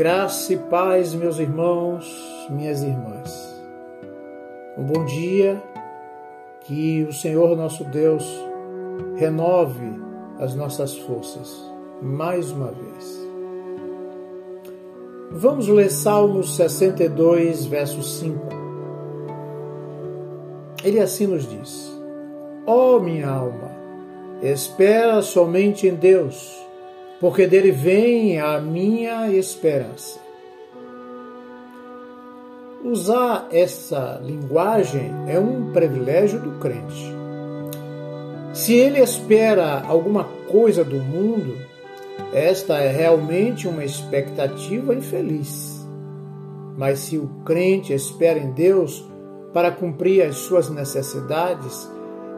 Graça e paz, meus irmãos, minhas irmãs. Um bom dia, que o Senhor nosso Deus renove as nossas forças mais uma vez. Vamos ler Salmos 62, verso 5. Ele assim nos diz: Ó oh, minha alma, espera somente em Deus porque dele vem a minha esperança. Usar essa linguagem é um privilégio do crente. Se ele espera alguma coisa do mundo, esta é realmente uma expectativa infeliz. Mas se o crente espera em Deus para cumprir as suas necessidades,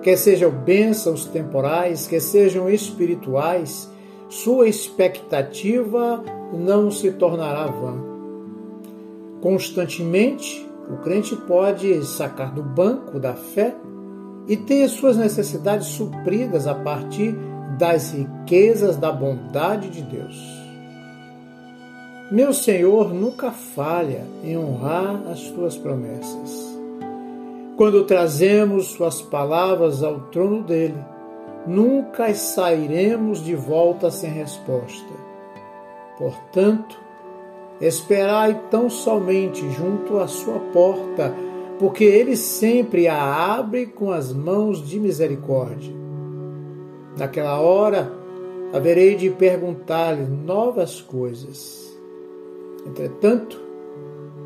quer sejam bênçãos temporais, quer sejam espirituais, sua expectativa não se tornará vã. Constantemente, o crente pode sacar do banco da fé e ter suas necessidades supridas a partir das riquezas da bondade de Deus. Meu Senhor nunca falha em honrar as suas promessas. Quando trazemos suas palavras ao trono dele, nunca sairemos de volta sem resposta. Portanto, esperai tão somente junto à sua porta, porque ele sempre a abre com as mãos de misericórdia. Naquela hora, haverei de perguntar-lhe novas coisas. Entretanto,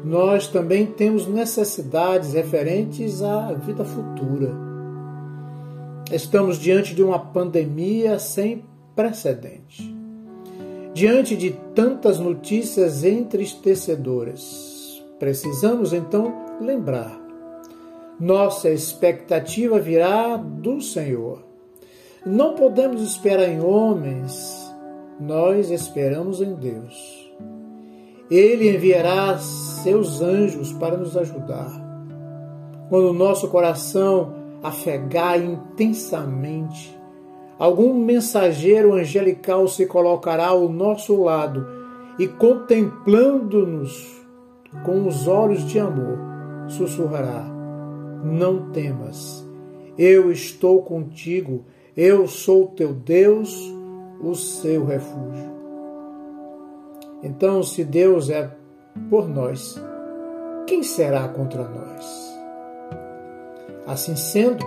nós também temos necessidades referentes à vida futura Estamos diante de uma pandemia sem precedente. Diante de tantas notícias entristecedoras, precisamos então lembrar: nossa expectativa virá do Senhor. Não podemos esperar em homens, nós esperamos em Deus. Ele enviará seus anjos para nos ajudar. Quando o nosso coração afegar intensamente. Algum mensageiro angelical se colocará ao nosso lado e, contemplando-nos com os olhos de amor, sussurrará: Não temas, eu estou contigo, eu sou teu Deus, o seu refúgio. Então, se Deus é por nós, quem será contra nós? Assim sendo,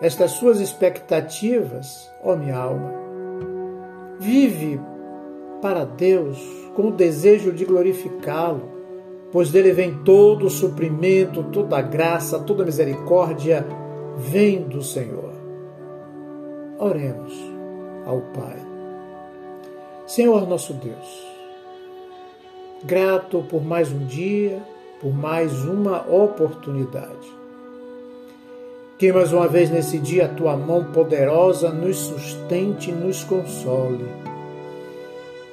estas suas expectativas, ó minha alma, vive para Deus com o desejo de glorificá-lo, pois dele vem todo o suprimento, toda a graça, toda a misericórdia, vem do Senhor. Oremos ao Pai. Senhor nosso Deus, grato por mais um dia, por mais uma oportunidade que mais uma vez nesse dia a tua mão poderosa nos sustente e nos console.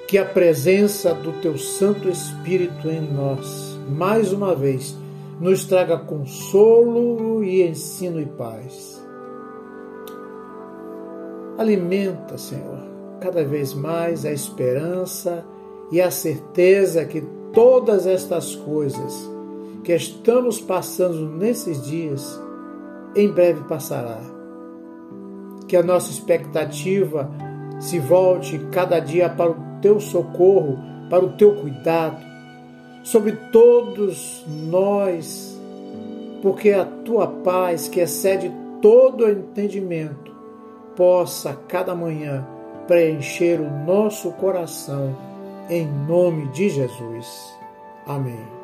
Que a presença do teu Santo Espírito em nós, mais uma vez, nos traga consolo e ensino e paz. Alimenta, Senhor, cada vez mais a esperança e a certeza que todas estas coisas que estamos passando nesses dias em breve passará. Que a nossa expectativa se volte cada dia para o teu socorro, para o teu cuidado, sobre todos nós, porque a tua paz, que excede todo entendimento, possa cada manhã preencher o nosso coração, em nome de Jesus. Amém.